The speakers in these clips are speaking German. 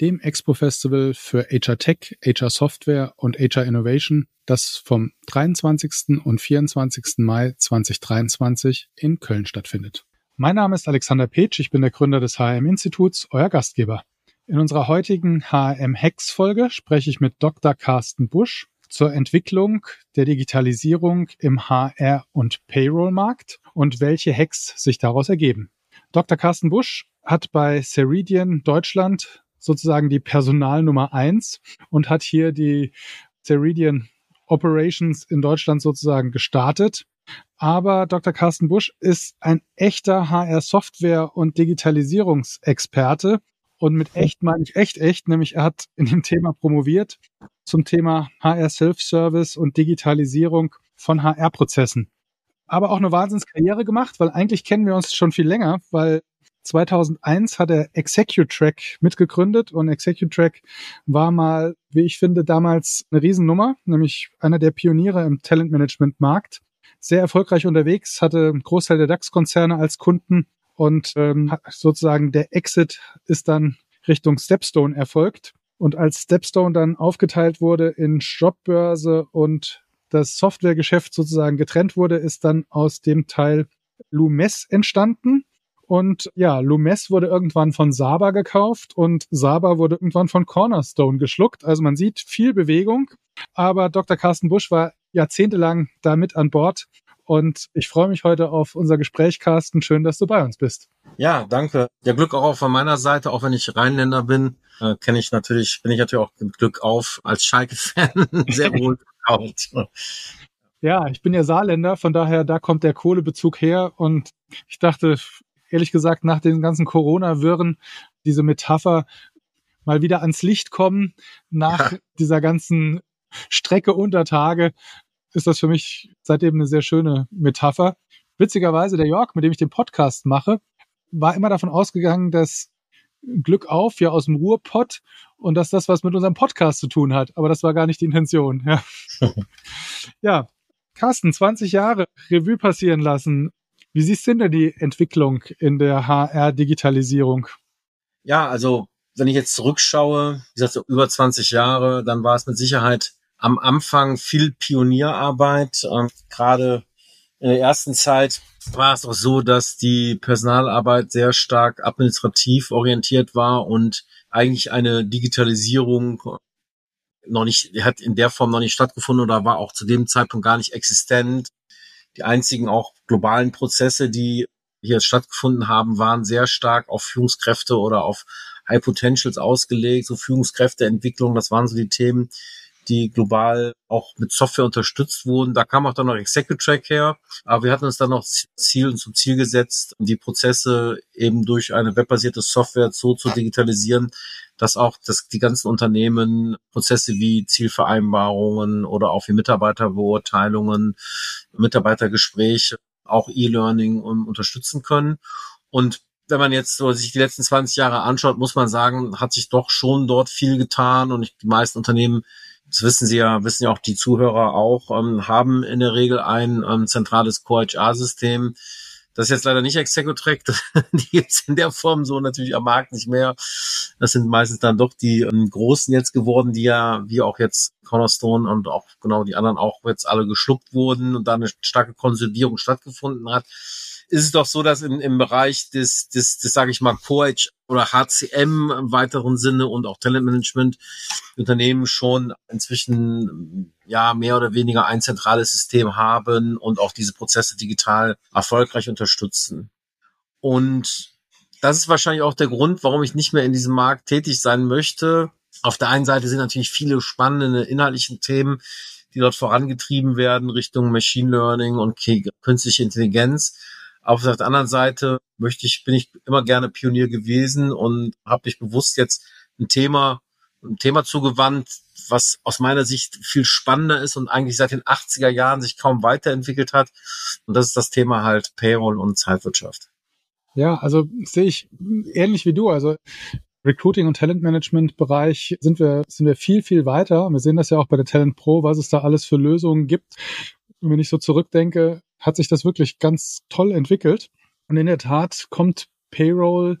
dem Expo-Festival für HR Tech, HR Software und HR Innovation das vom 23. und 24. Mai 2023 in Köln stattfindet. Mein Name ist Alexander Petsch, ich bin der Gründer des HM-Instituts, euer Gastgeber. In unserer heutigen HM-Hacks-Folge spreche ich mit Dr. Carsten Busch zur Entwicklung der Digitalisierung im HR- und Payroll-Markt und welche Hacks sich daraus ergeben. Dr. Carsten Busch hat bei Ceridian Deutschland sozusagen die Personalnummer eins und hat hier die Ceridian Operations in Deutschland sozusagen gestartet. Aber Dr. Carsten Busch ist ein echter HR-Software- und Digitalisierungsexperte. Und mit echt meine ich echt echt, nämlich er hat in dem Thema promoviert zum Thema HR Self-Service und Digitalisierung von HR-Prozessen. Aber auch eine Wahnsinnskarriere gemacht, weil eigentlich kennen wir uns schon viel länger, weil 2001 hat er Executrack mitgegründet und Executrack war mal, wie ich finde, damals eine Riesennummer, nämlich einer der Pioniere im Talentmanagement-Markt. Sehr erfolgreich unterwegs, hatte einen Großteil der DAX-Konzerne als Kunden und ähm, sozusagen der Exit ist dann Richtung Stepstone erfolgt. Und als Stepstone dann aufgeteilt wurde in Jobbörse und das Softwaregeschäft sozusagen getrennt wurde, ist dann aus dem Teil Lumes entstanden. Und ja, Lumes wurde irgendwann von Saba gekauft und Saba wurde irgendwann von Cornerstone geschluckt. Also man sieht viel Bewegung. Aber Dr. Carsten Busch war jahrzehntelang da mit an Bord. Und ich freue mich heute auf unser Gespräch, Carsten. Schön, dass du bei uns bist. Ja, danke. Ja, Glück auch von meiner Seite, auch wenn ich Rheinländer bin, äh, kenne ich natürlich, bin ich natürlich auch mit Glück auf als Schalke-Fan sehr wohl gekauft. Ja, ich bin ja Saarländer, von daher, da kommt der Kohlebezug her. Und ich dachte, ehrlich gesagt nach den ganzen Corona-Wirren diese Metapher mal wieder ans Licht kommen. Nach ja. dieser ganzen Strecke unter Tage ist das für mich seitdem eine sehr schöne Metapher. Witzigerweise, der Jörg, mit dem ich den Podcast mache, war immer davon ausgegangen, dass Glück auf ja aus dem Ruhrpott und dass das was mit unserem Podcast zu tun hat. Aber das war gar nicht die Intention. Ja, ja Carsten, 20 Jahre Revue passieren lassen. Wie siehst du denn die Entwicklung in der HR-Digitalisierung? Ja, also wenn ich jetzt zurückschaue, wie gesagt, so über 20 Jahre, dann war es mit Sicherheit am Anfang viel Pionierarbeit. Ähm, Gerade in der ersten Zeit war es auch so, dass die Personalarbeit sehr stark administrativ orientiert war und eigentlich eine Digitalisierung noch nicht, hat in der Form noch nicht stattgefunden oder war auch zu dem Zeitpunkt gar nicht existent. Die einzigen auch globalen Prozesse, die hier stattgefunden haben, waren sehr stark auf Führungskräfte oder auf High Potentials ausgelegt, so Führungskräfteentwicklung, das waren so die Themen, die global auch mit Software unterstützt wurden. Da kam auch dann noch Executrack her. Aber wir hatten uns dann noch Ziel und zum Ziel gesetzt, die Prozesse eben durch eine webbasierte Software so zu digitalisieren, dass auch das, die ganzen Unternehmen Prozesse wie Zielvereinbarungen oder auch wie Mitarbeiterbeurteilungen, Mitarbeitergespräche, auch E-Learning um, unterstützen können. Und wenn man jetzt so sich die letzten 20 Jahre anschaut, muss man sagen, hat sich doch schon dort viel getan und die meisten Unternehmen das wissen Sie ja, wissen ja auch die Zuhörer auch, ähm, haben in der Regel ein ähm, zentrales Core-HR-System. Das ist jetzt leider nicht Executrack, die gibt's in der Form so natürlich am Markt nicht mehr. Das sind meistens dann doch die ähm, Großen jetzt geworden, die ja, wie auch jetzt Cornerstone und auch genau die anderen auch jetzt alle geschluckt wurden und da eine starke Konsolidierung stattgefunden hat ist es doch so, dass im, im Bereich des, des, des sage ich mal, Core oder HCM im weiteren Sinne und auch Talentmanagement Unternehmen schon inzwischen ja mehr oder weniger ein zentrales System haben und auch diese Prozesse digital erfolgreich unterstützen. Und das ist wahrscheinlich auch der Grund, warum ich nicht mehr in diesem Markt tätig sein möchte. Auf der einen Seite sind natürlich viele spannende inhaltliche Themen, die dort vorangetrieben werden Richtung Machine Learning und künstliche Intelligenz. Auf der anderen Seite möchte ich, bin ich immer gerne Pionier gewesen und habe mich bewusst jetzt ein Thema ein Thema zugewandt, was aus meiner Sicht viel spannender ist und eigentlich seit den 80er Jahren sich kaum weiterentwickelt hat. Und das ist das Thema halt Payroll und Zeitwirtschaft. Ja, also sehe ich ähnlich wie du. Also Recruiting und Talentmanagement Bereich sind wir, sind wir viel, viel weiter. Wir sehen das ja auch bei der Talent Pro, was es da alles für Lösungen gibt. Wenn ich so zurückdenke, hat sich das wirklich ganz toll entwickelt. Und in der Tat kommt Payroll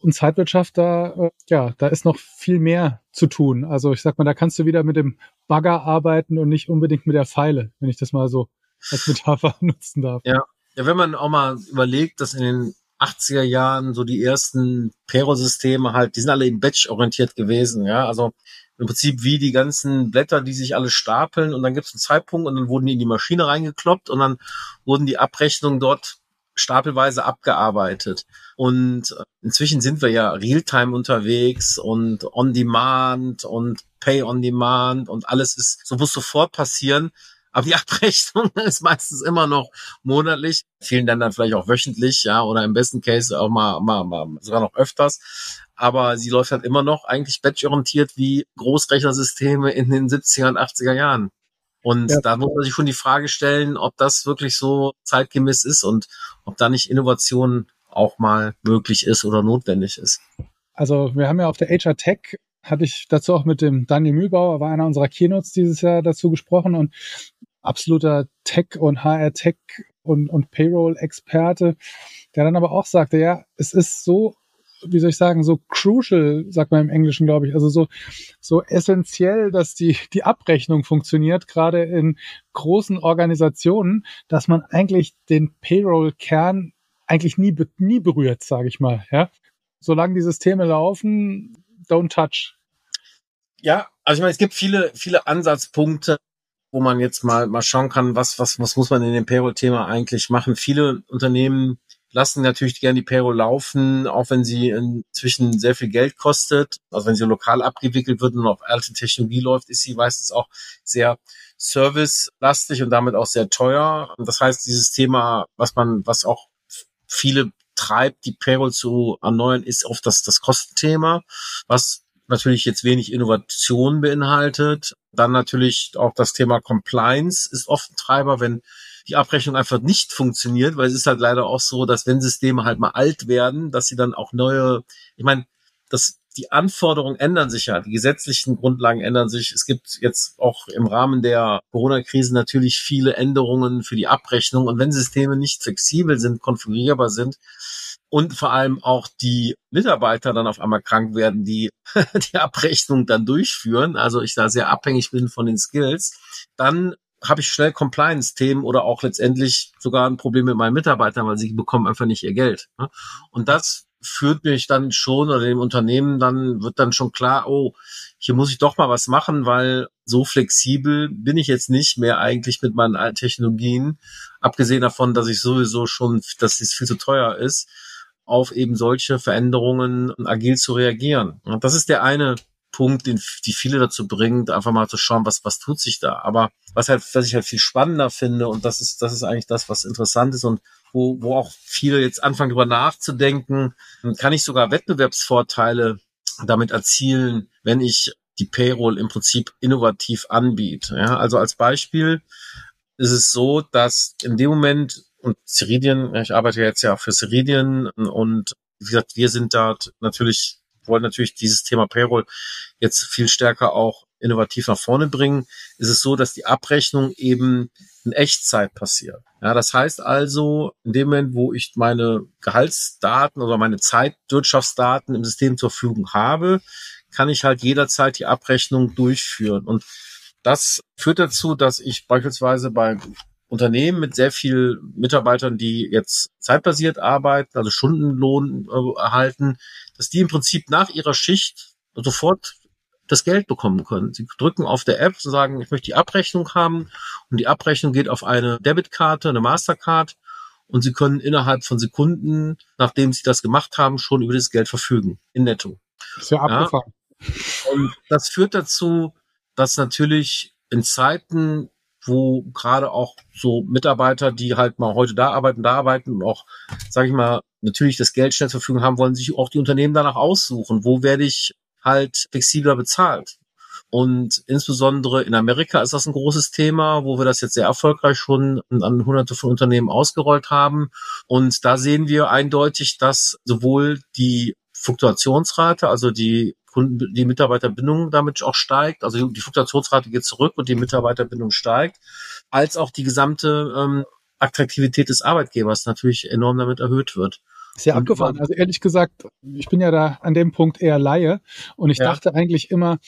und Zeitwirtschaft da, äh, ja, da ist noch viel mehr zu tun. Also ich sag mal, da kannst du wieder mit dem Bagger arbeiten und nicht unbedingt mit der Pfeile, wenn ich das mal so als Metapher nutzen darf. Ja. Ja, wenn man auch mal überlegt, dass in den 80er Jahren so die ersten Payroll-Systeme halt, die sind alle im Batch orientiert gewesen, ja, also im Prinzip wie die ganzen Blätter, die sich alle stapeln und dann gibt es einen Zeitpunkt und dann wurden die in die Maschine reingekloppt und dann wurden die Abrechnungen dort stapelweise abgearbeitet. Und inzwischen sind wir ja Realtime unterwegs und on demand und pay on demand und alles ist, so muss sofort passieren. Aber die Abrechnung ist meistens immer noch monatlich, vielen Ländern vielleicht auch wöchentlich, ja, oder im besten Case auch mal, mal, mal sogar noch öfters. Aber sie läuft halt immer noch eigentlich batch-orientiert wie Großrechnersysteme in den 70er und 80er Jahren. Und ja. da muss man sich schon die Frage stellen, ob das wirklich so zeitgemäß ist und ob da nicht Innovation auch mal möglich ist oder notwendig ist. Also wir haben ja auf der HR Tech hatte ich dazu auch mit dem Daniel Mühlbauer, war einer unserer Keynotes dieses Jahr dazu gesprochen und absoluter Tech und HR Tech und, und Payroll-Experte, der dann aber auch sagte, ja, es ist so wie soll ich sagen, so crucial, sagt man im Englischen, glaube ich, also so, so essentiell, dass die, die Abrechnung funktioniert, gerade in großen Organisationen, dass man eigentlich den Payroll-Kern eigentlich nie, nie berührt, sage ich mal, ja. Solange die Systeme laufen, don't touch. Ja, also ich meine, es gibt viele, viele Ansatzpunkte, wo man jetzt mal, mal schauen kann, was, was, was muss man in dem Payroll-Thema eigentlich machen. Viele Unternehmen lassen natürlich gerne die Payroll laufen, auch wenn sie inzwischen sehr viel Geld kostet. Also wenn sie lokal abgewickelt wird und auf alte Technologie läuft, ist sie meistens auch sehr servicelastig und damit auch sehr teuer. Und das heißt, dieses Thema, was man, was auch viele treibt, die Payroll zu erneuern, ist oft das, das Kostenthema, was natürlich jetzt wenig Innovation beinhaltet. Dann natürlich auch das Thema Compliance ist oft ein Treiber, wenn die Abrechnung einfach nicht funktioniert, weil es ist halt leider auch so, dass wenn Systeme halt mal alt werden, dass sie dann auch neue, ich meine, das, die Anforderungen ändern sich ja, die gesetzlichen Grundlagen ändern sich. Es gibt jetzt auch im Rahmen der Corona-Krise natürlich viele Änderungen für die Abrechnung. Und wenn Systeme nicht flexibel sind, konfigurierbar sind und vor allem auch die Mitarbeiter dann auf einmal krank werden, die die Abrechnung dann durchführen, also ich da sehr abhängig bin von den Skills, dann habe ich schnell Compliance-Themen oder auch letztendlich sogar ein Problem mit meinen Mitarbeitern, weil sie bekommen einfach nicht ihr Geld. Ne? Und das führt mich dann schon oder dem Unternehmen dann wird dann schon klar, oh, hier muss ich doch mal was machen, weil so flexibel bin ich jetzt nicht mehr eigentlich mit meinen alten Technologien, abgesehen davon, dass ich sowieso schon, dass es viel zu teuer ist, auf eben solche Veränderungen agil zu reagieren. Und das ist der eine Punkt, den die viele dazu bringt, einfach mal zu schauen, was was tut sich da. Aber was halt, was ich halt viel spannender finde und das ist das ist eigentlich das, was interessant ist und wo wo auch viele jetzt anfangen darüber nachzudenken, kann ich sogar Wettbewerbsvorteile damit erzielen, wenn ich die Payroll im Prinzip innovativ anbiete. Ja, also als Beispiel ist es so, dass in dem Moment und Ceridian, ich arbeite jetzt ja für Ceridian und wie gesagt, wir sind dort natürlich wollen natürlich dieses Thema Payroll jetzt viel stärker auch innovativ nach vorne bringen, ist es so, dass die Abrechnung eben in Echtzeit passiert. Ja, das heißt also, in dem Moment, wo ich meine Gehaltsdaten oder meine Zeitwirtschaftsdaten im System zur Verfügung habe, kann ich halt jederzeit die Abrechnung durchführen. Und das führt dazu, dass ich beispielsweise bei Unternehmen mit sehr viel Mitarbeitern, die jetzt zeitbasiert arbeiten, also Stundenlohn äh, erhalten, dass die im Prinzip nach ihrer Schicht sofort das Geld bekommen können. Sie drücken auf der App und sagen, ich möchte die Abrechnung haben und die Abrechnung geht auf eine Debitkarte, eine Mastercard und sie können innerhalb von Sekunden, nachdem sie das gemacht haben, schon über das Geld verfügen in Netto. Ist ja abgefahren. Ja? Und das führt dazu, dass natürlich in Zeiten wo gerade auch so Mitarbeiter, die halt mal heute da arbeiten, da arbeiten und auch, sage ich mal, natürlich das Geld schnell zur Verfügung haben, wollen sich auch die Unternehmen danach aussuchen. Wo werde ich halt flexibler bezahlt. Und insbesondere in Amerika ist das ein großes Thema, wo wir das jetzt sehr erfolgreich schon an hunderte von Unternehmen ausgerollt haben. Und da sehen wir eindeutig, dass sowohl die Fluktuationsrate, also die Kunden, die Mitarbeiterbindung damit auch steigt, also die Fluktuationsrate geht zurück und die Mitarbeiterbindung steigt, als auch die gesamte ähm, Attraktivität des Arbeitgebers natürlich enorm damit erhöht wird. Sehr abgefahren. Also ehrlich gesagt, ich bin ja da an dem Punkt eher Laie und ich ja. dachte eigentlich immer,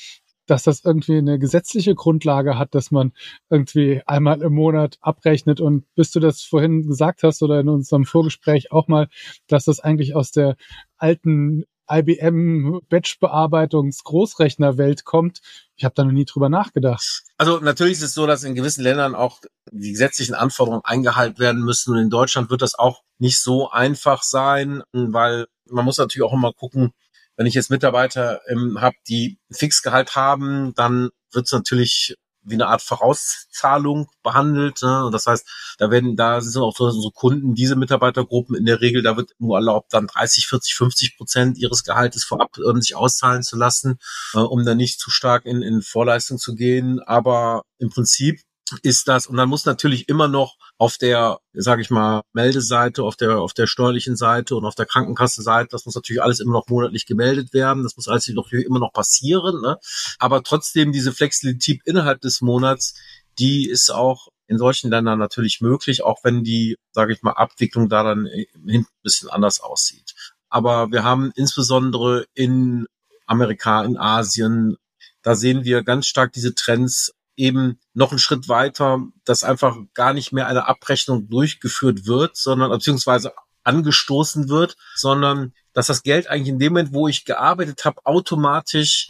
dass das irgendwie eine gesetzliche Grundlage hat, dass man irgendwie einmal im Monat abrechnet. Und bis du das vorhin gesagt hast oder in unserem Vorgespräch auch mal, dass das eigentlich aus der alten IBM Batch-Bearbeitungs Großrechnerwelt kommt. Ich habe da noch nie drüber nachgedacht. Also natürlich ist es so, dass in gewissen Ländern auch die gesetzlichen Anforderungen eingehalten werden müssen. Und in Deutschland wird das auch nicht so einfach sein, weil man muss natürlich auch immer gucken, wenn ich jetzt Mitarbeiter ähm, habe, die Fixgehalt haben, dann wird es natürlich wie eine Art Vorauszahlung behandelt. Ne? Und das heißt, da werden, da sind auch so unsere Kunden, diese Mitarbeitergruppen in der Regel, da wird nur erlaubt, dann 30, 40, 50 Prozent ihres Gehaltes vorab ähm, sich auszahlen zu lassen, äh, um dann nicht zu stark in, in Vorleistung zu gehen. Aber im Prinzip ist das und dann muss natürlich immer noch auf der, sage ich mal, Meldeseite, auf der auf der steuerlichen Seite und auf der Krankenkassenseite, das muss natürlich alles immer noch monatlich gemeldet werden, das muss alles noch immer noch passieren, ne? aber trotzdem diese Flexibilität innerhalb des Monats, die ist auch in solchen Ländern natürlich möglich, auch wenn die, sage ich mal, Abwicklung da dann hinten ein bisschen anders aussieht. Aber wir haben insbesondere in Amerika, in Asien, da sehen wir ganz stark diese Trends eben noch einen Schritt weiter, dass einfach gar nicht mehr eine Abrechnung durchgeführt wird, sondern beziehungsweise angestoßen wird, sondern dass das Geld eigentlich in dem Moment, wo ich gearbeitet habe, automatisch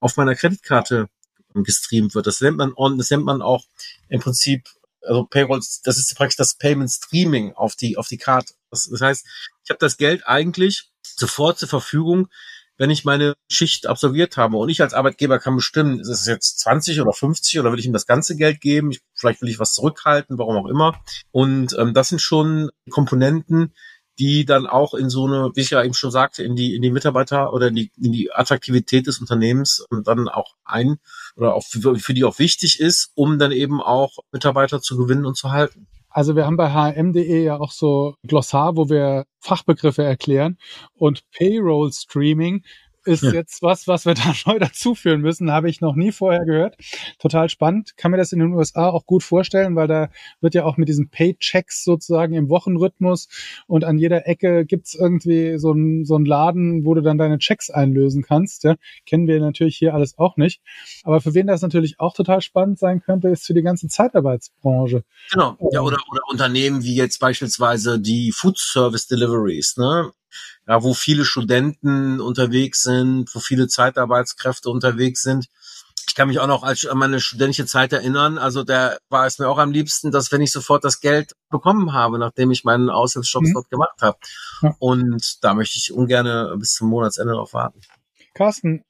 auf meiner Kreditkarte gestreamt wird. Das nennt man on, das nennt man auch im Prinzip, also Payroll, das ist praktisch das Payment Streaming auf die auf die Karte. Das, das heißt, ich habe das Geld eigentlich sofort zur Verfügung, wenn ich meine Schicht absolviert habe. Und ich als Arbeitgeber kann bestimmen, ist es jetzt 20 oder 50 oder will ich ihm das ganze Geld geben? Ich, vielleicht will ich was zurückhalten, warum auch immer. Und ähm, das sind schon Komponenten, die dann auch in so eine, wie ich ja eben schon sagte, in die, in die Mitarbeiter oder in die, in die Attraktivität des Unternehmens dann auch ein oder auch für, für die auch wichtig ist, um dann eben auch Mitarbeiter zu gewinnen und zu halten. Also wir haben bei hm.de ja auch so Glossar, wo wir Fachbegriffe erklären. Und Payroll Streaming ist ja. jetzt was, was wir da neu dazuführen müssen. Habe ich noch nie vorher gehört. Total spannend. Kann mir das in den USA auch gut vorstellen, weil da wird ja auch mit diesen Paychecks sozusagen im Wochenrhythmus und an jeder Ecke gibt's irgendwie so einen so einen Laden, wo du dann deine Checks einlösen kannst. Ja. Kennen wir natürlich hier alles auch nicht. Aber für wen das natürlich auch total spannend sein könnte, ist für die ganze Zeitarbeitsbranche. Genau. Ja, oder, oder Unternehmen wie jetzt beispielsweise die Food Service Deliveries. Ne? Ja, wo viele Studenten unterwegs sind, wo viele Zeitarbeitskräfte unterwegs sind. Ich kann mich auch noch als, an meine studentische Zeit erinnern. Also da war es mir auch am liebsten, dass wenn ich sofort das Geld bekommen habe, nachdem ich meinen Aushilfsjob mhm. dort gemacht habe. Ja. Und da möchte ich ungern bis zum Monatsende darauf warten. Carsten,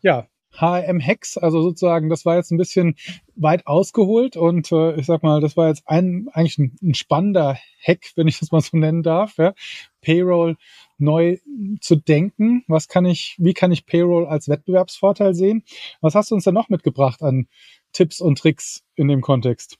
ja, HM-Hacks, also sozusagen, das war jetzt ein bisschen weit ausgeholt und äh, ich sag mal, das war jetzt ein eigentlich ein, ein spannender Hack, wenn ich das mal so nennen darf. Ja. Payroll neu zu denken. Was kann ich, wie kann ich Payroll als Wettbewerbsvorteil sehen? Was hast du uns da noch mitgebracht an Tipps und Tricks in dem Kontext?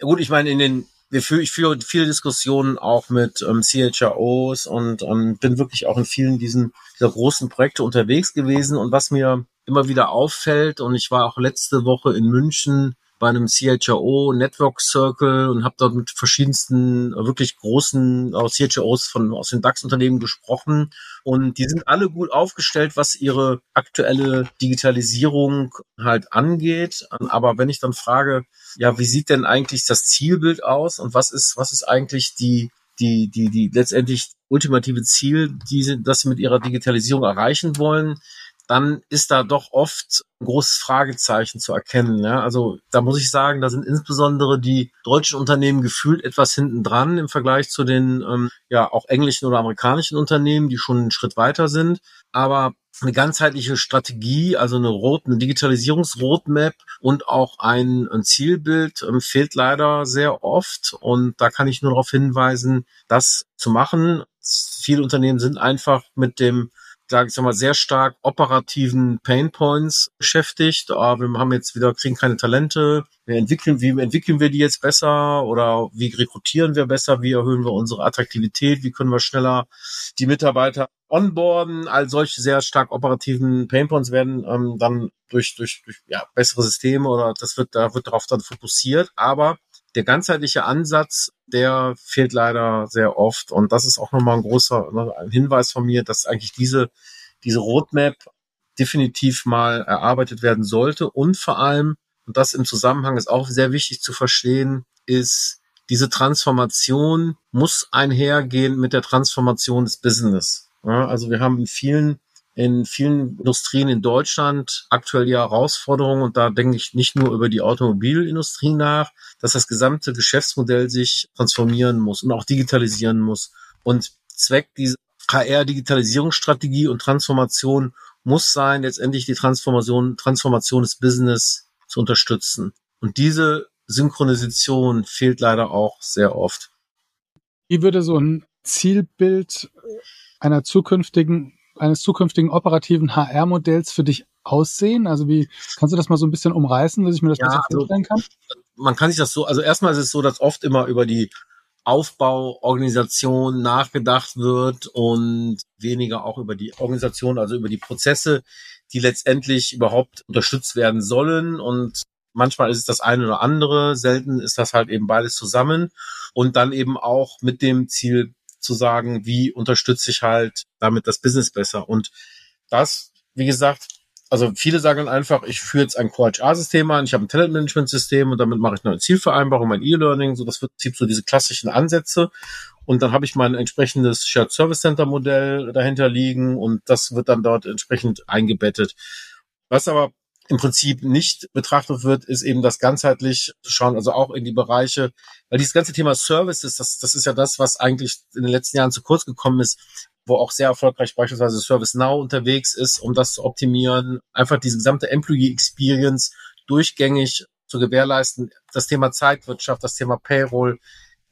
Ja gut, ich meine, in den wir führen, ich führe viele Diskussionen auch mit ähm, CHROs und ähm, bin wirklich auch in vielen diesen dieser großen Projekte unterwegs gewesen. Und was mir immer wieder auffällt, und ich war auch letzte Woche in München bei einem CHRO Network Circle und habe dort mit verschiedensten wirklich großen aus CHROs von aus den DAX-Unternehmen gesprochen und die sind alle gut aufgestellt, was ihre aktuelle Digitalisierung halt angeht. Aber wenn ich dann frage, ja, wie sieht denn eigentlich das Zielbild aus und was ist was ist eigentlich die die die die letztendlich ultimative Ziel, die sie, das sie mit ihrer Digitalisierung erreichen wollen, dann ist da doch oft ein großes Fragezeichen zu erkennen. Ja? Also da muss ich sagen, da sind insbesondere die deutschen Unternehmen gefühlt etwas hinten dran im Vergleich zu den ähm, ja auch englischen oder amerikanischen Unternehmen, die schon einen Schritt weiter sind. Aber eine ganzheitliche Strategie, also eine, eine Digitalisierungsroadmap und auch ein, ein Zielbild ähm, fehlt leider sehr oft. Und da kann ich nur darauf hinweisen, das zu machen. Viele Unternehmen sind einfach mit dem sage ich mal, sehr stark operativen Painpoints beschäftigt. Ah, wir haben jetzt wieder, kriegen keine Talente. Wir entwickeln, wie entwickeln wir die jetzt besser oder wie rekrutieren wir besser? Wie erhöhen wir unsere Attraktivität? Wie können wir schneller die Mitarbeiter onboarden? All solche sehr stark operativen Painpoints werden ähm, dann durch, durch, durch ja, bessere Systeme oder das wird, da wird darauf dann fokussiert. Aber der ganzheitliche Ansatz, der fehlt leider sehr oft. Und das ist auch nochmal ein großer ne, ein Hinweis von mir, dass eigentlich diese, diese Roadmap definitiv mal erarbeitet werden sollte. Und vor allem, und das im Zusammenhang ist auch sehr wichtig zu verstehen, ist, diese Transformation muss einhergehen mit der Transformation des Business. Ja, also wir haben in vielen in vielen Industrien in Deutschland aktuell die Herausforderungen und da denke ich nicht nur über die Automobilindustrie nach, dass das gesamte Geschäftsmodell sich transformieren muss und auch digitalisieren muss. Und Zweck dieser HR-Digitalisierungsstrategie und Transformation muss sein, letztendlich die Transformation, Transformation des Business zu unterstützen. Und diese Synchronisation fehlt leider auch sehr oft. Wie würde so ein Zielbild einer zukünftigen eines zukünftigen operativen HR-Modells für dich aussehen? Also wie kannst du das mal so ein bisschen umreißen, dass ich mir das ja, besser also vorstellen kann? man kann sich das so, also erstmal ist es so, dass oft immer über die Aufbauorganisation nachgedacht wird und weniger auch über die Organisation, also über die Prozesse, die letztendlich überhaupt unterstützt werden sollen. Und manchmal ist es das eine oder andere, selten ist das halt eben beides zusammen. Und dann eben auch mit dem Ziel zu sagen, wie unterstütze ich halt damit das Business besser. Und das, wie gesagt, also viele sagen einfach, ich führe jetzt ein Core-HR-System an, ich habe ein Talent-Management-System und damit mache ich eine Zielvereinbarung, mein E-Learning, so das wird so diese klassischen Ansätze. Und dann habe ich mein entsprechendes Shared Service Center Modell dahinter liegen und das wird dann dort entsprechend eingebettet. Was aber im Prinzip nicht betrachtet wird, ist eben das ganzheitlich zu schauen, also auch in die Bereiche, weil dieses ganze Thema Services, das, das ist ja das, was eigentlich in den letzten Jahren zu kurz gekommen ist, wo auch sehr erfolgreich beispielsweise ServiceNow unterwegs ist, um das zu optimieren, einfach diese gesamte Employee Experience durchgängig zu gewährleisten, das Thema Zeitwirtschaft, das Thema Payroll,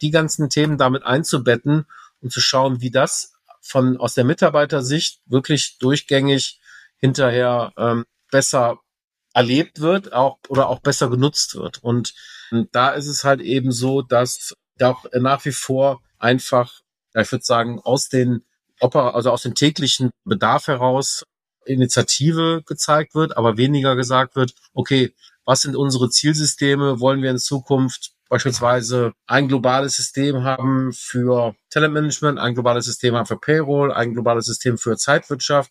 die ganzen Themen damit einzubetten und zu schauen, wie das von aus der Mitarbeitersicht wirklich durchgängig hinterher ähm, besser erlebt wird, auch oder auch besser genutzt wird. Und, da ist es halt eben so, dass da nach wie vor einfach, ich würde sagen, aus den also aus dem täglichen Bedarf heraus Initiative gezeigt wird, aber weniger gesagt wird, okay, was sind unsere Zielsysteme? Wollen wir in Zukunft beispielsweise ein globales System haben für Talentmanagement, ein globales System haben für Payroll, ein globales System für Zeitwirtschaft?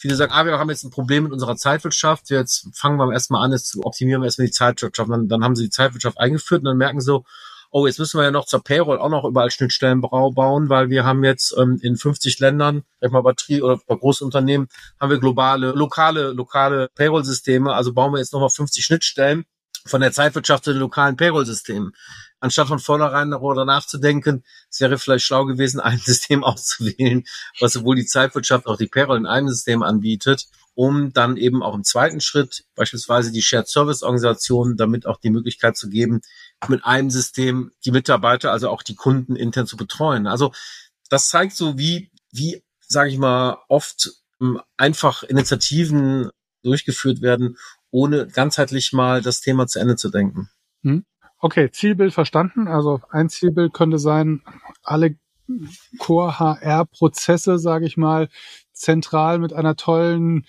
Viele sagen, ah, wir haben jetzt ein Problem mit unserer Zeitwirtschaft. Jetzt fangen wir erstmal an, jetzt optimieren wir erstmal die Zeitwirtschaft. Dann, dann haben sie die Zeitwirtschaft eingeführt und dann merken so, oh, jetzt müssen wir ja noch zur Payroll auch noch überall Schnittstellen bauen, weil wir haben jetzt ähm, in 50 Ländern, sag mal Batterie oder bei großen Unternehmen, haben wir globale, lokale, lokale Payroll-Systeme. Also bauen wir jetzt nochmal 50 Schnittstellen von der Zeitwirtschaft zu den lokalen Payroll-Systemen. Anstatt von vornherein darüber nachzudenken, es wäre vielleicht schlau gewesen, ein System auszuwählen, was sowohl die Zeitwirtschaft auch die Payroll in einem System anbietet um dann eben auch im zweiten Schritt beispielsweise die Shared Service Organisation damit auch die Möglichkeit zu geben, mit einem System die Mitarbeiter, also auch die Kunden intern zu betreuen. Also das zeigt so, wie, wie, sage ich mal, oft ähm, einfach Initiativen durchgeführt werden, ohne ganzheitlich mal das Thema zu Ende zu denken. Hm. Okay, Zielbild verstanden. Also ein Zielbild könnte sein, alle Core-HR-Prozesse, sage ich mal, zentral mit einer tollen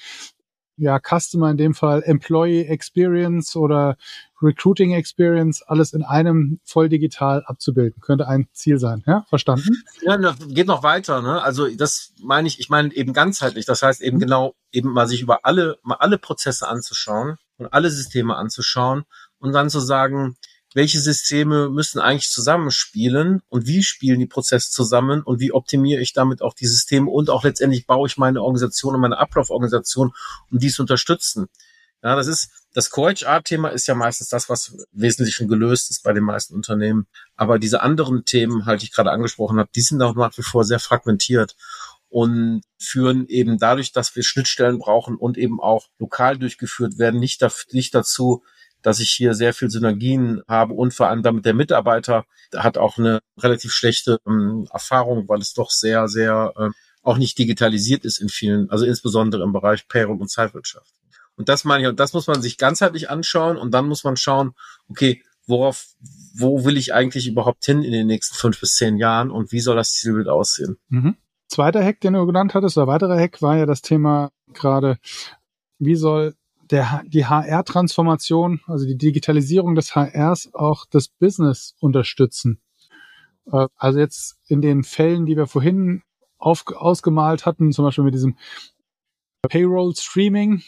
ja, Customer, in dem Fall Employee Experience oder Recruiting Experience, alles in einem voll digital abzubilden. Könnte ein Ziel sein, ja? Verstanden? Ja, geht noch weiter, ne? Also das meine ich, ich meine eben ganzheitlich. Das heißt eben genau, eben mal sich über alle, mal alle Prozesse anzuschauen und alle Systeme anzuschauen und dann zu sagen, welche Systeme müssen eigentlich zusammenspielen und wie spielen die Prozesse zusammen und wie optimiere ich damit auch die Systeme und auch letztendlich baue ich meine Organisation und meine Ablauforganisation, um dies zu unterstützen. Ja, das ist, das Core-HR-Thema ist ja meistens das, was wesentlich schon gelöst ist bei den meisten Unternehmen. Aber diese anderen Themen, halt, die ich gerade angesprochen habe, die sind auch nach wie vor sehr fragmentiert und führen eben dadurch, dass wir Schnittstellen brauchen und eben auch lokal durchgeführt werden, nicht, da, nicht dazu, dass ich hier sehr viel Synergien habe und vor allem damit der Mitarbeiter hat auch eine relativ schlechte ähm, Erfahrung, weil es doch sehr, sehr äh, auch nicht digitalisiert ist in vielen, also insbesondere im Bereich Payroll und Zeitwirtschaft. Und das meine ich, und das muss man sich ganzheitlich anschauen und dann muss man schauen, okay, worauf, wo will ich eigentlich überhaupt hin in den nächsten fünf bis zehn Jahren und wie soll das Zielbild aussehen? Mhm. Zweiter Hack, den du genannt hattest, oder weiterer Hack war ja das Thema gerade, wie soll der, die HR-Transformation, also die Digitalisierung des HRs auch das Business unterstützen. Äh, also jetzt in den Fällen, die wir vorhin auf, ausgemalt hatten, zum Beispiel mit diesem Payroll Streaming,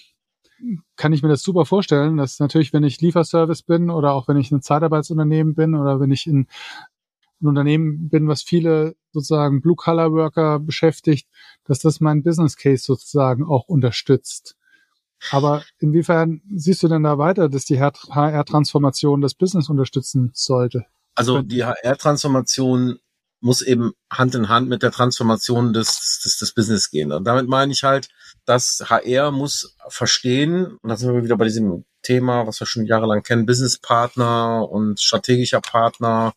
kann ich mir das super vorstellen, dass natürlich, wenn ich Lieferservice bin oder auch wenn ich ein Zeitarbeitsunternehmen bin oder wenn ich in ein Unternehmen bin, was viele sozusagen Blue-Collar-Worker beschäftigt, dass das mein Business Case sozusagen auch unterstützt. Aber inwiefern siehst du denn da weiter, dass die HR-Transformation das Business unterstützen sollte? Also die HR-Transformation muss eben Hand in Hand mit der Transformation des, des, des Business gehen. Und damit meine ich halt, dass HR muss verstehen, und da sind wir wieder bei diesem Thema, was wir schon jahrelang kennen, Businesspartner und strategischer Partner,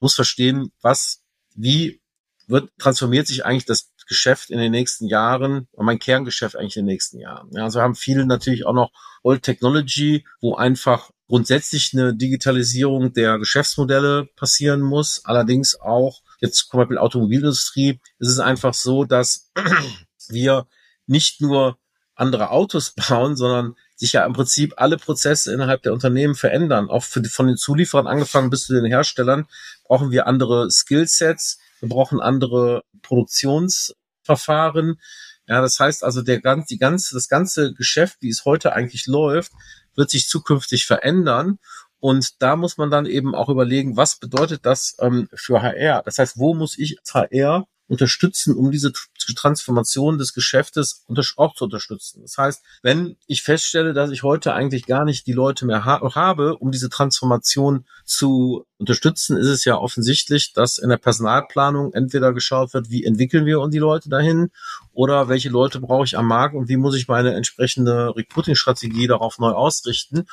muss verstehen, was, wie wird, transformiert sich eigentlich das Geschäft in den nächsten Jahren, mein Kerngeschäft eigentlich in den nächsten Jahren. Ja, also haben viele natürlich auch noch Old Technology, wo einfach grundsätzlich eine Digitalisierung der Geschäftsmodelle passieren muss. Allerdings auch, jetzt zum Beispiel Automobilindustrie, ist es einfach so, dass wir nicht nur andere Autos bauen, sondern sich ja im Prinzip alle Prozesse innerhalb der Unternehmen verändern. Auch für, von den Zulieferern angefangen bis zu den Herstellern brauchen wir andere Skillsets, wir brauchen andere Produktionsverfahren. Ja, das heißt also, der ganz, die ganze, das ganze Geschäft, wie es heute eigentlich läuft, wird sich zukünftig verändern. Und da muss man dann eben auch überlegen, was bedeutet das ähm, für HR? Das heißt, wo muss ich als HR unterstützen, um diese Transformation des Geschäftes auch zu unterstützen. Das heißt, wenn ich feststelle, dass ich heute eigentlich gar nicht die Leute mehr ha habe, um diese Transformation zu unterstützen, ist es ja offensichtlich, dass in der Personalplanung entweder geschaut wird, wie entwickeln wir die Leute dahin oder welche Leute brauche ich am Markt und wie muss ich meine entsprechende Recruiting-Strategie darauf neu ausrichten.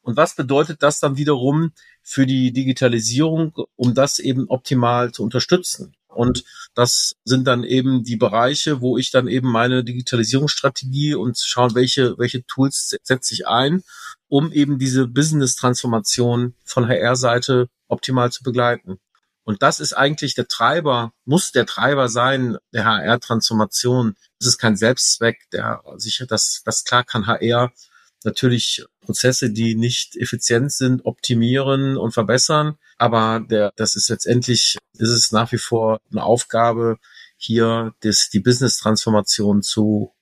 Und was bedeutet das dann wiederum für die Digitalisierung, um das eben optimal zu unterstützen? Und das sind dann eben die Bereiche, wo ich dann eben meine Digitalisierungsstrategie und schauen, welche, welche Tools setze ich ein, um eben diese Business-Transformation von HR-Seite optimal zu begleiten. Und das ist eigentlich der Treiber, muss der Treiber sein der HR-Transformation. Es ist kein Selbstzweck, der sicher, das, das klar kann HR natürlich Prozesse, die nicht effizient sind, optimieren und verbessern. Aber der, das ist letztendlich, ist es nach wie vor eine Aufgabe, hier das, die Business-Transformation zu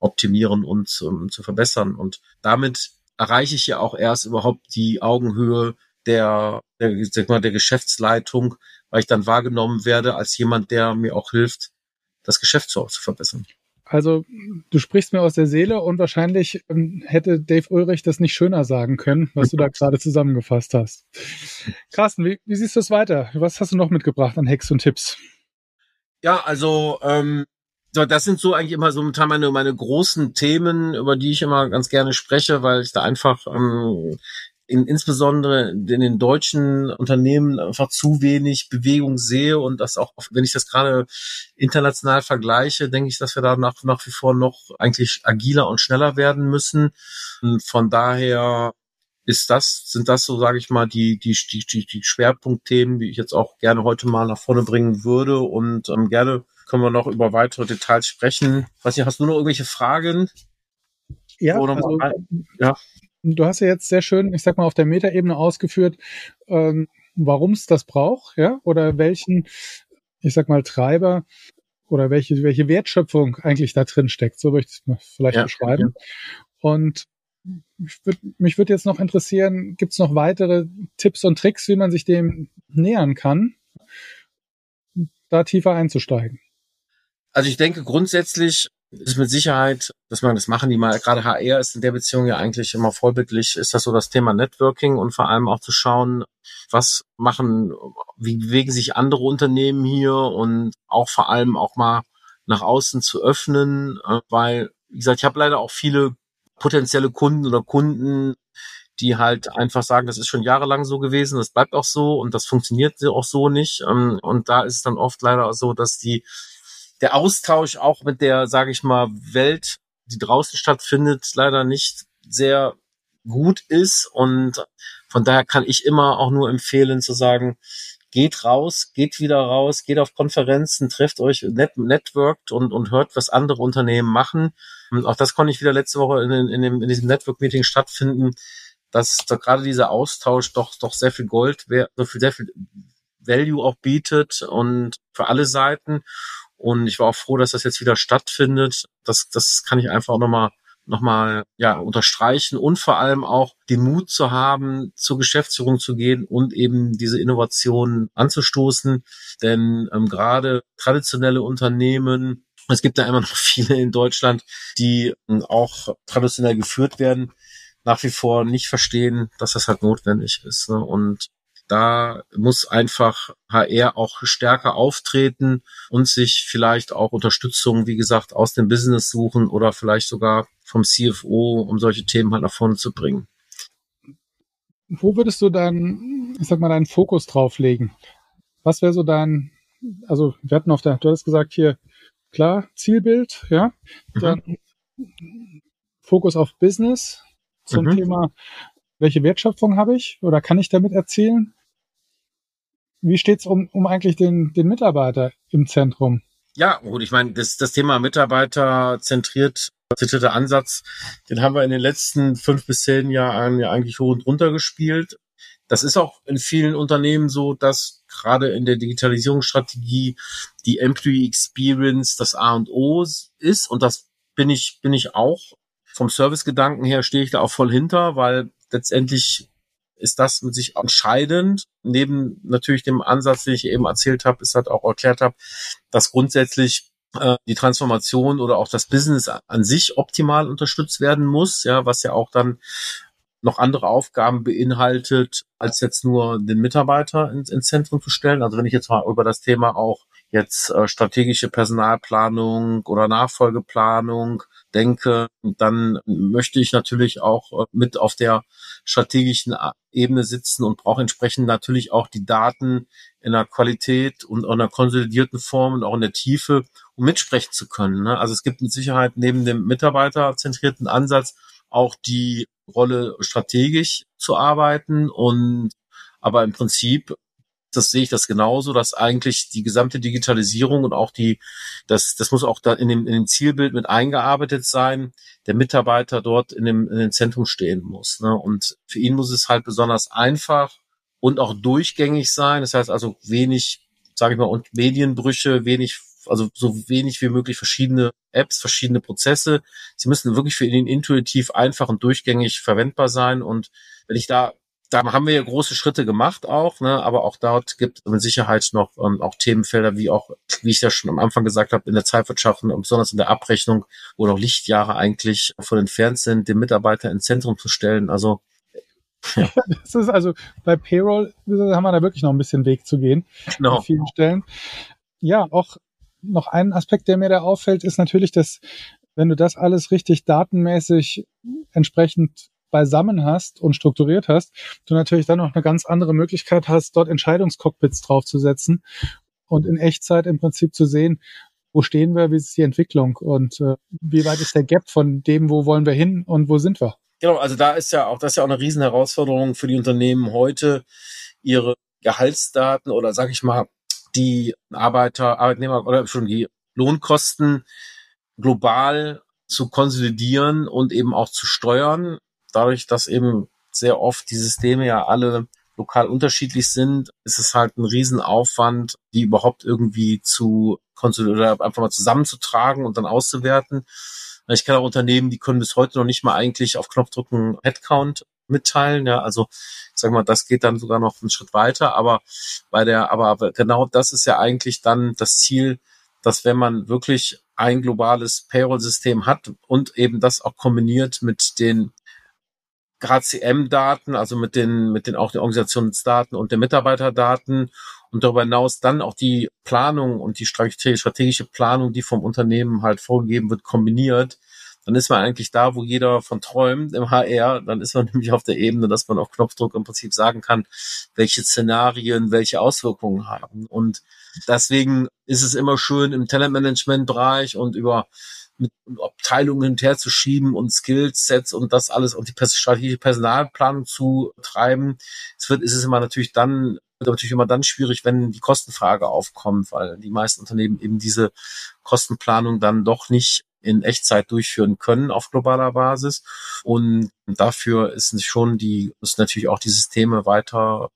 optimieren und zu, zu verbessern. Und damit erreiche ich ja auch erst überhaupt die Augenhöhe der, der, sag mal, der Geschäftsleitung, weil ich dann wahrgenommen werde als jemand, der mir auch hilft, das Geschäft zu, zu verbessern. Also du sprichst mir aus der Seele und wahrscheinlich ähm, hätte Dave Ulrich das nicht schöner sagen können, was du da gerade zusammengefasst hast. Carsten, wie, wie siehst du es weiter? Was hast du noch mitgebracht an Hacks und Tipps? Ja, also ähm, das sind so eigentlich immer so momentan meine, meine großen Themen, über die ich immer ganz gerne spreche, weil ich da einfach ähm, in, insbesondere in den deutschen Unternehmen einfach zu wenig Bewegung sehe und das auch, wenn ich das gerade international vergleiche, denke ich, dass wir da nach, nach wie vor noch eigentlich agiler und schneller werden müssen. Und von daher ist das, sind das so, sage ich mal, die, die, die, die Schwerpunktthemen, die ich jetzt auch gerne heute mal nach vorne bringen würde und ähm, gerne können wir noch über weitere Details sprechen. Weiß nicht, hast du noch irgendwelche Fragen? Ja, also, ja du hast ja jetzt sehr schön, ich sag mal, auf der Metaebene ausgeführt, ähm, warum es das braucht, ja, oder welchen, ich sag mal, Treiber oder welche, welche Wertschöpfung eigentlich da drin steckt. So würde ich es vielleicht ja, beschreiben. Ja. Und würd, mich würde jetzt noch interessieren, gibt es noch weitere Tipps und Tricks, wie man sich dem nähern kann, da tiefer einzusteigen? Also ich denke grundsätzlich ist mit Sicherheit, dass man das machen die mal, gerade HR ist in der Beziehung ja eigentlich immer vorbildlich, ist das so das Thema Networking und vor allem auch zu schauen, was machen, wie bewegen sich andere Unternehmen hier und auch vor allem auch mal nach außen zu öffnen, äh, weil, wie gesagt, ich habe leider auch viele potenzielle Kunden oder Kunden, die halt einfach sagen, das ist schon jahrelang so gewesen, das bleibt auch so und das funktioniert auch so nicht. Ähm, und da ist es dann oft leider so, dass die der Austausch auch mit der, sage ich mal, Welt, die draußen stattfindet, leider nicht sehr gut ist. Und von daher kann ich immer auch nur empfehlen zu sagen, geht raus, geht wieder raus, geht auf Konferenzen, trefft euch, net, networkt und, und hört, was andere Unternehmen machen. Und auch das konnte ich wieder letzte Woche in, in, dem, in diesem Network-Meeting stattfinden, dass da gerade dieser Austausch doch, doch sehr viel Gold, so viel, sehr viel Value auch bietet und für alle Seiten. Und ich war auch froh, dass das jetzt wieder stattfindet. Das, das kann ich einfach nochmal nochmal ja, unterstreichen und vor allem auch den Mut zu haben, zur Geschäftsführung zu gehen und eben diese Innovationen anzustoßen. Denn ähm, gerade traditionelle Unternehmen, es gibt da immer noch viele in Deutschland, die ähm, auch traditionell geführt werden, nach wie vor nicht verstehen, dass das halt notwendig ist. Ne? Und da muss einfach HR auch stärker auftreten und sich vielleicht auch Unterstützung, wie gesagt, aus dem Business suchen oder vielleicht sogar vom CFO, um solche Themen halt nach vorne zu bringen. Wo würdest du dann, ich sag mal, deinen Fokus drauf legen? Was wäre so dein, also wir hatten auf der, du hattest gesagt hier, klar, Zielbild, ja, mhm. dann mhm. Fokus auf Business zum mhm. Thema, welche Wertschöpfung habe ich oder kann ich damit erzielen? Wie steht's um, um eigentlich den, den Mitarbeiter im Zentrum? Ja, gut, ich meine, das, das Thema Mitarbeiter zentriert zentrierter Ansatz, den haben wir in den letzten fünf bis zehn Jahren ja eigentlich hoch und runter gespielt. Das ist auch in vielen Unternehmen so, dass gerade in der Digitalisierungsstrategie die Employee Experience das A und O ist. Und das bin ich, bin ich auch. Vom Servicegedanken her stehe ich da auch voll hinter, weil letztendlich ist das mit sich entscheidend. Neben natürlich dem Ansatz, den ich eben erzählt habe, ist halt auch erklärt habe, dass grundsätzlich äh, die Transformation oder auch das Business an sich optimal unterstützt werden muss, ja, was ja auch dann noch andere Aufgaben beinhaltet, als jetzt nur den Mitarbeiter ins, ins Zentrum zu stellen. Also wenn ich jetzt mal über das Thema auch jetzt äh, strategische Personalplanung oder Nachfolgeplanung denke, dann möchte ich natürlich auch äh, mit auf der strategischen Ebene sitzen und brauche entsprechend natürlich auch die Daten in der Qualität und in einer konsolidierten Form und auch in der Tiefe, um mitsprechen zu können. Ne? Also es gibt mit Sicherheit neben dem mitarbeiterzentrierten Ansatz auch die Rolle strategisch zu arbeiten und aber im Prinzip das sehe ich das genauso, dass eigentlich die gesamte Digitalisierung und auch die, das, das muss auch da in dem, in dem Zielbild mit eingearbeitet sein, der Mitarbeiter dort in dem, in dem Zentrum stehen muss. Ne? Und für ihn muss es halt besonders einfach und auch durchgängig sein. Das heißt also wenig, sage ich mal, und Medienbrüche, wenig, also so wenig wie möglich verschiedene Apps, verschiedene Prozesse. Sie müssen wirklich für ihn intuitiv einfach und durchgängig verwendbar sein. Und wenn ich da da haben wir ja große Schritte gemacht auch, ne? aber auch dort gibt es mit Sicherheit noch ähm, auch Themenfelder, wie auch, wie ich ja schon am Anfang gesagt habe, in der Zeitwirtschaft und besonders in der Abrechnung, wo noch Lichtjahre eigentlich von entfernt sind, den Mitarbeiter ins Zentrum zu stellen. Also ja. Das ist also bei Payroll haben wir da wirklich noch ein bisschen Weg zu gehen genau. an vielen Stellen. Ja, auch noch ein Aspekt, der mir da auffällt, ist natürlich, dass wenn du das alles richtig datenmäßig entsprechend beisammen hast und strukturiert hast, du natürlich dann noch eine ganz andere Möglichkeit hast, dort Entscheidungscockpits draufzusetzen und in Echtzeit im Prinzip zu sehen, wo stehen wir, wie ist die Entwicklung und äh, wie weit ist der Gap von dem, wo wollen wir hin und wo sind wir? Genau, also da ist ja auch das ist ja auch eine riesen Herausforderung für die Unternehmen heute, ihre Gehaltsdaten oder sag ich mal die Arbeiter, Arbeitnehmer oder schon die Lohnkosten global zu konsolidieren und eben auch zu steuern dadurch, dass eben sehr oft die Systeme ja alle lokal unterschiedlich sind, ist es halt ein Riesenaufwand, die überhaupt irgendwie zu oder einfach mal zusammenzutragen und dann auszuwerten. Ich kenne auch Unternehmen, die können bis heute noch nicht mal eigentlich auf Knopfdrucken Headcount mitteilen. Ja, also ich sag mal, das geht dann sogar noch einen Schritt weiter. Aber bei der, aber genau das ist ja eigentlich dann das Ziel, dass wenn man wirklich ein globales Payroll-System hat und eben das auch kombiniert mit den HCM-Daten, also mit den, mit den auch den Organisationsdaten und den Mitarbeiterdaten und darüber hinaus dann auch die Planung und die strategische Planung, die vom Unternehmen halt vorgegeben wird, kombiniert, dann ist man eigentlich da, wo jeder von träumt im HR. Dann ist man nämlich auf der Ebene, dass man auf Knopfdruck im Prinzip sagen kann, welche Szenarien, welche Auswirkungen haben. Und deswegen ist es immer schön im Talentmanagement-Bereich und über mit Abteilungen hinterher zu schieben und Skillsets und das alles und die strategische Personalplanung zu treiben. Es wird, ist es immer natürlich dann wird natürlich immer dann schwierig, wenn die Kostenfrage aufkommt, weil die meisten Unternehmen eben diese Kostenplanung dann doch nicht in Echtzeit durchführen können auf globaler Basis. Und dafür ist schon die, ist natürlich auch die Systeme weiter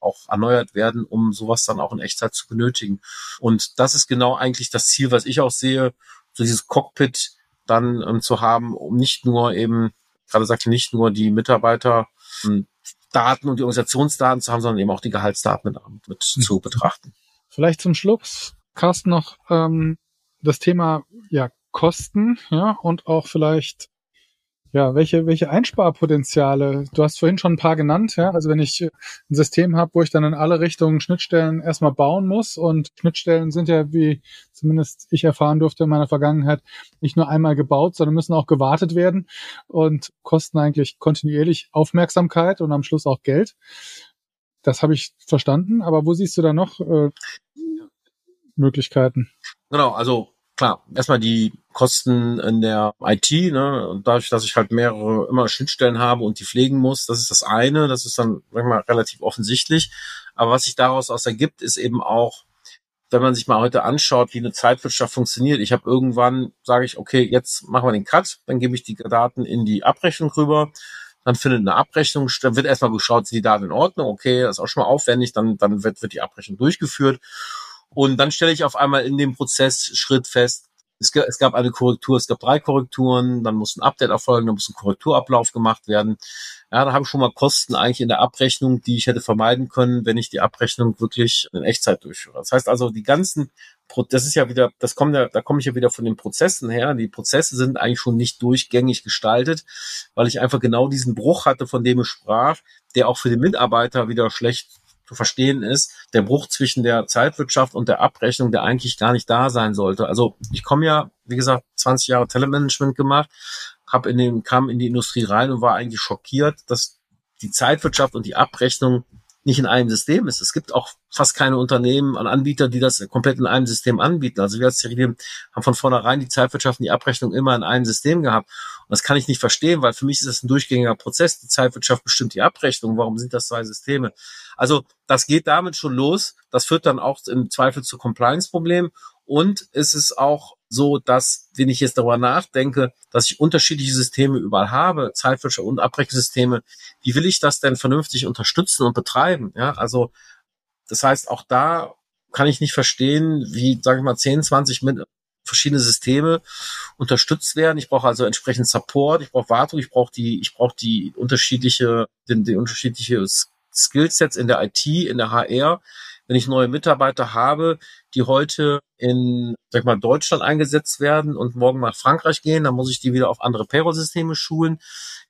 auch erneuert werden, um sowas dann auch in Echtzeit zu benötigen. Und das ist genau eigentlich das Ziel, was ich auch sehe, so dieses Cockpit dann ähm, zu haben, um nicht nur eben, gerade sagte, nicht nur die Mitarbeiter ähm, Daten und die Organisationsdaten zu haben, sondern eben auch die Gehaltsdaten mit, mit mhm. zu betrachten. Vielleicht zum Schluss, Carsten, noch ähm, das Thema ja Kosten, ja, und auch vielleicht ja, welche, welche Einsparpotenziale? Du hast vorhin schon ein paar genannt, ja. Also wenn ich ein System habe, wo ich dann in alle Richtungen Schnittstellen erstmal bauen muss und Schnittstellen sind ja, wie zumindest ich erfahren durfte in meiner Vergangenheit, nicht nur einmal gebaut, sondern müssen auch gewartet werden und kosten eigentlich kontinuierlich Aufmerksamkeit und am Schluss auch Geld. Das habe ich verstanden, aber wo siehst du da noch äh, Möglichkeiten? Genau, also klar, erstmal die Kosten in der IT, ne, und dadurch, dass ich halt mehrere immer Schnittstellen habe und die pflegen muss, das ist das eine, das ist dann manchmal relativ offensichtlich. Aber was sich daraus aus ergibt, ist eben auch, wenn man sich mal heute anschaut, wie eine Zeitwirtschaft funktioniert. Ich habe irgendwann, sage ich, okay, jetzt machen wir den Cut, dann gebe ich die Daten in die Abrechnung rüber, dann findet eine Abrechnung, dann wird erstmal geschaut, sind die Daten in Ordnung, okay, das ist auch schon mal aufwendig, dann, dann wird, wird die Abrechnung durchgeführt und dann stelle ich auf einmal in dem Prozess Schritt fest, es, gab eine Korrektur, es gab drei Korrekturen, dann muss ein Update erfolgen, dann muss ein Korrekturablauf gemacht werden. Ja, da habe ich schon mal Kosten eigentlich in der Abrechnung, die ich hätte vermeiden können, wenn ich die Abrechnung wirklich in Echtzeit durchführe. Das heißt also, die ganzen, das ist ja wieder, das kommt ja, da komme ich ja wieder von den Prozessen her. Die Prozesse sind eigentlich schon nicht durchgängig gestaltet, weil ich einfach genau diesen Bruch hatte, von dem ich sprach, der auch für den Mitarbeiter wieder schlecht zu verstehen ist, der Bruch zwischen der Zeitwirtschaft und der Abrechnung, der eigentlich gar nicht da sein sollte. Also ich komme ja, wie gesagt, 20 Jahre Telemanagement gemacht, hab in den, kam in die Industrie rein und war eigentlich schockiert, dass die Zeitwirtschaft und die Abrechnung nicht in einem System ist. Es gibt auch fast keine Unternehmen an Anbieter, die das komplett in einem System anbieten. Also wir als Ceridium haben von vornherein die Zeitwirtschaft und die Abrechnung immer in einem System gehabt. Und das kann ich nicht verstehen, weil für mich ist das ein durchgängiger Prozess. Die Zeitwirtschaft bestimmt die Abrechnung. Warum sind das zwei Systeme? Also das geht damit schon los. Das führt dann auch im Zweifel zu Compliance-Problemen. Und es ist auch so, dass, wenn ich jetzt darüber nachdenke, dass ich unterschiedliche Systeme überall habe, Zeitwirtschaft und Abrechnungssysteme, wie will ich das denn vernünftig unterstützen und betreiben? Ja, also das heißt, auch da kann ich nicht verstehen, wie, sage ich mal, 10, 20 mit verschiedene Systeme unterstützt werden. Ich brauche also entsprechend Support, ich brauche Wartung, ich brauche die, ich brauche die unterschiedliche, den, den unterschiedliche Skillsets in der IT, in der HR. Wenn ich neue Mitarbeiter habe, die heute in sag mal, Deutschland eingesetzt werden und morgen nach Frankreich gehen, dann muss ich die wieder auf andere Payroll-Systeme schulen.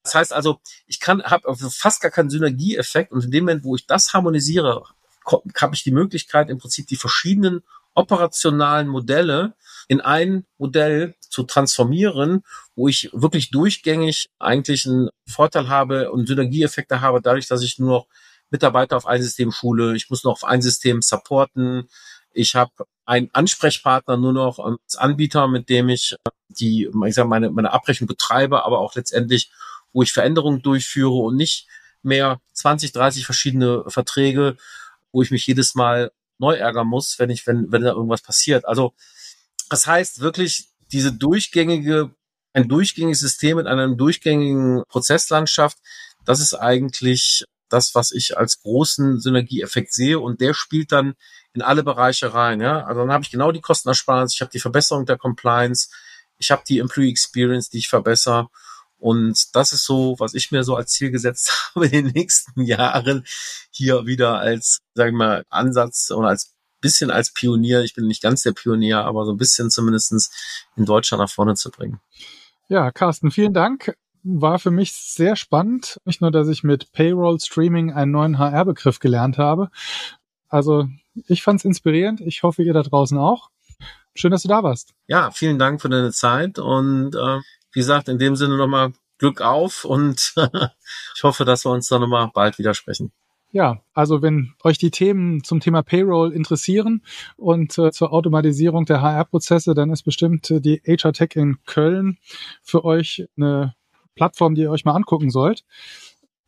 Das heißt also, ich kann habe fast gar keinen Synergieeffekt und in dem Moment, wo ich das harmonisiere, habe ich die Möglichkeit, im Prinzip die verschiedenen operationalen Modelle in ein Modell zu transformieren, wo ich wirklich durchgängig eigentlich einen Vorteil habe und Synergieeffekte habe, dadurch, dass ich nur noch Mitarbeiter auf ein System schule, ich muss noch auf ein System supporten, ich habe einen Ansprechpartner nur noch als Anbieter, mit dem ich äh, die, ich sag, meine, meine Abrechnung betreibe, aber auch letztendlich, wo ich Veränderungen durchführe und nicht mehr 20, 30 verschiedene Verträge, wo ich mich jedes Mal neu ärgern muss, wenn ich, wenn, wenn da irgendwas passiert. Also, das heißt wirklich, diese durchgängige, ein durchgängiges System mit einer durchgängigen Prozesslandschaft, das ist eigentlich das, was ich als großen Synergieeffekt sehe und der spielt dann in alle Bereiche rein. Ja? Also dann habe ich genau die Kostenersparnis, ich habe die Verbesserung der Compliance, ich habe die Employee Experience, die ich verbessere. Und das ist so, was ich mir so als Ziel gesetzt habe, in den nächsten Jahren hier wieder als, sagen wir mal, Ansatz oder als bisschen als Pionier, ich bin nicht ganz der Pionier, aber so ein bisschen zumindestens in Deutschland nach vorne zu bringen. Ja, Carsten, vielen Dank war für mich sehr spannend. Nicht nur, dass ich mit Payroll Streaming einen neuen HR-Begriff gelernt habe. Also ich fand es inspirierend. Ich hoffe, ihr da draußen auch. Schön, dass du da warst. Ja, vielen Dank für deine Zeit und äh, wie gesagt, in dem Sinne nochmal Glück auf und ich hoffe, dass wir uns dann nochmal bald widersprechen. Ja, also wenn euch die Themen zum Thema Payroll interessieren und äh, zur Automatisierung der HR-Prozesse, dann ist bestimmt äh, die HR Tech in Köln für euch eine Plattform, die ihr euch mal angucken sollt.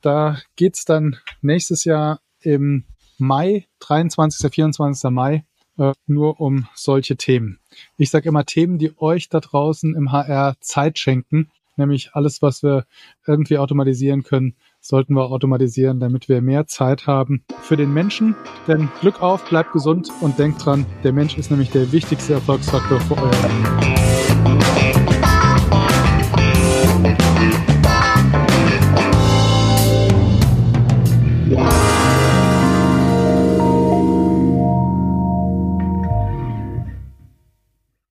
Da geht's dann nächstes Jahr im Mai, 23. 24. Mai, äh, nur um solche Themen. Ich sage immer Themen, die euch da draußen im HR Zeit schenken, nämlich alles, was wir irgendwie automatisieren können, sollten wir automatisieren, damit wir mehr Zeit haben für den Menschen. Denn Glück auf, bleibt gesund und denkt dran, der Mensch ist nämlich der wichtigste Erfolgsfaktor für euer Leben.